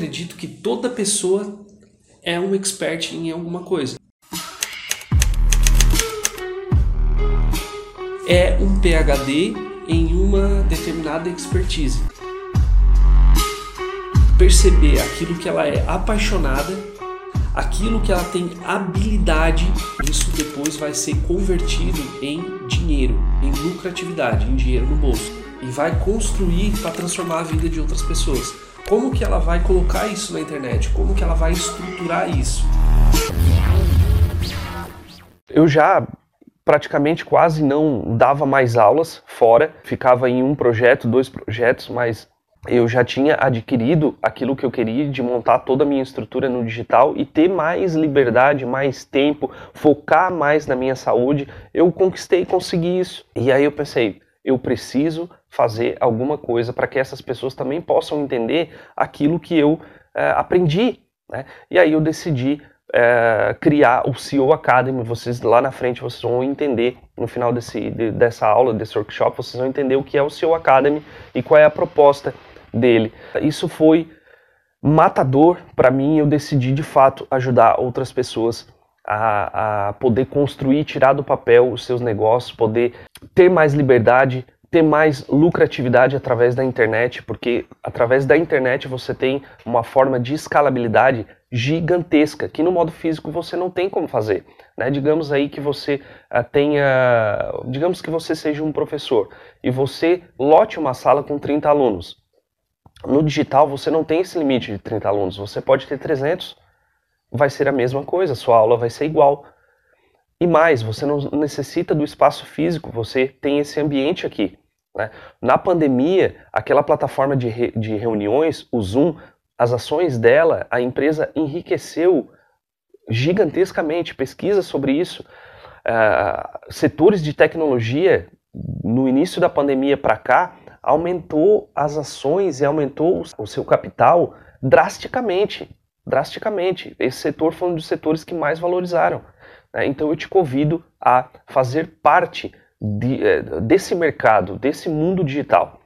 acredito que toda pessoa é um expert em alguma coisa. É um PhD em uma determinada expertise. Perceber aquilo que ela é apaixonada, aquilo que ela tem habilidade, isso depois vai ser convertido em dinheiro, em lucratividade, em dinheiro no bolso. E vai construir para transformar a vida de outras pessoas. Como que ela vai colocar isso na internet? Como que ela vai estruturar isso? Eu já praticamente quase não dava mais aulas fora, ficava em um projeto, dois projetos, mas eu já tinha adquirido aquilo que eu queria de montar toda a minha estrutura no digital e ter mais liberdade, mais tempo, focar mais na minha saúde. Eu conquistei, consegui isso. E aí eu pensei, eu preciso fazer alguma coisa para que essas pessoas também possam entender aquilo que eu é, aprendi. Né? E aí eu decidi é, criar o CEO Academy. Vocês lá na frente vocês vão entender no final desse, de, dessa aula, desse workshop, vocês vão entender o que é o CEO Academy e qual é a proposta dele. Isso foi matador para mim. Eu decidi de fato ajudar outras pessoas a, a poder construir, tirar do papel os seus negócios, poder ter mais liberdade, ter mais lucratividade através da internet, porque através da internet você tem uma forma de escalabilidade gigantesca que no modo físico você não tem como fazer. Né? Digamos aí que você uh, tenha, digamos que você seja um professor e você lote uma sala com 30 alunos. No digital você não tem esse limite de 30 alunos, você pode ter 300, vai ser a mesma coisa, sua aula vai ser igual. E mais, você não necessita do espaço físico, você tem esse ambiente aqui. Né? Na pandemia, aquela plataforma de, re, de reuniões, o Zoom, as ações dela, a empresa enriqueceu gigantescamente. Pesquisa sobre isso. Uh, setores de tecnologia, no início da pandemia para cá, aumentou as ações e aumentou o seu capital drasticamente. Drasticamente. Esse setor foi um dos setores que mais valorizaram. Né? Então eu te convido a fazer parte de, eh, desse mercado, desse mundo digital.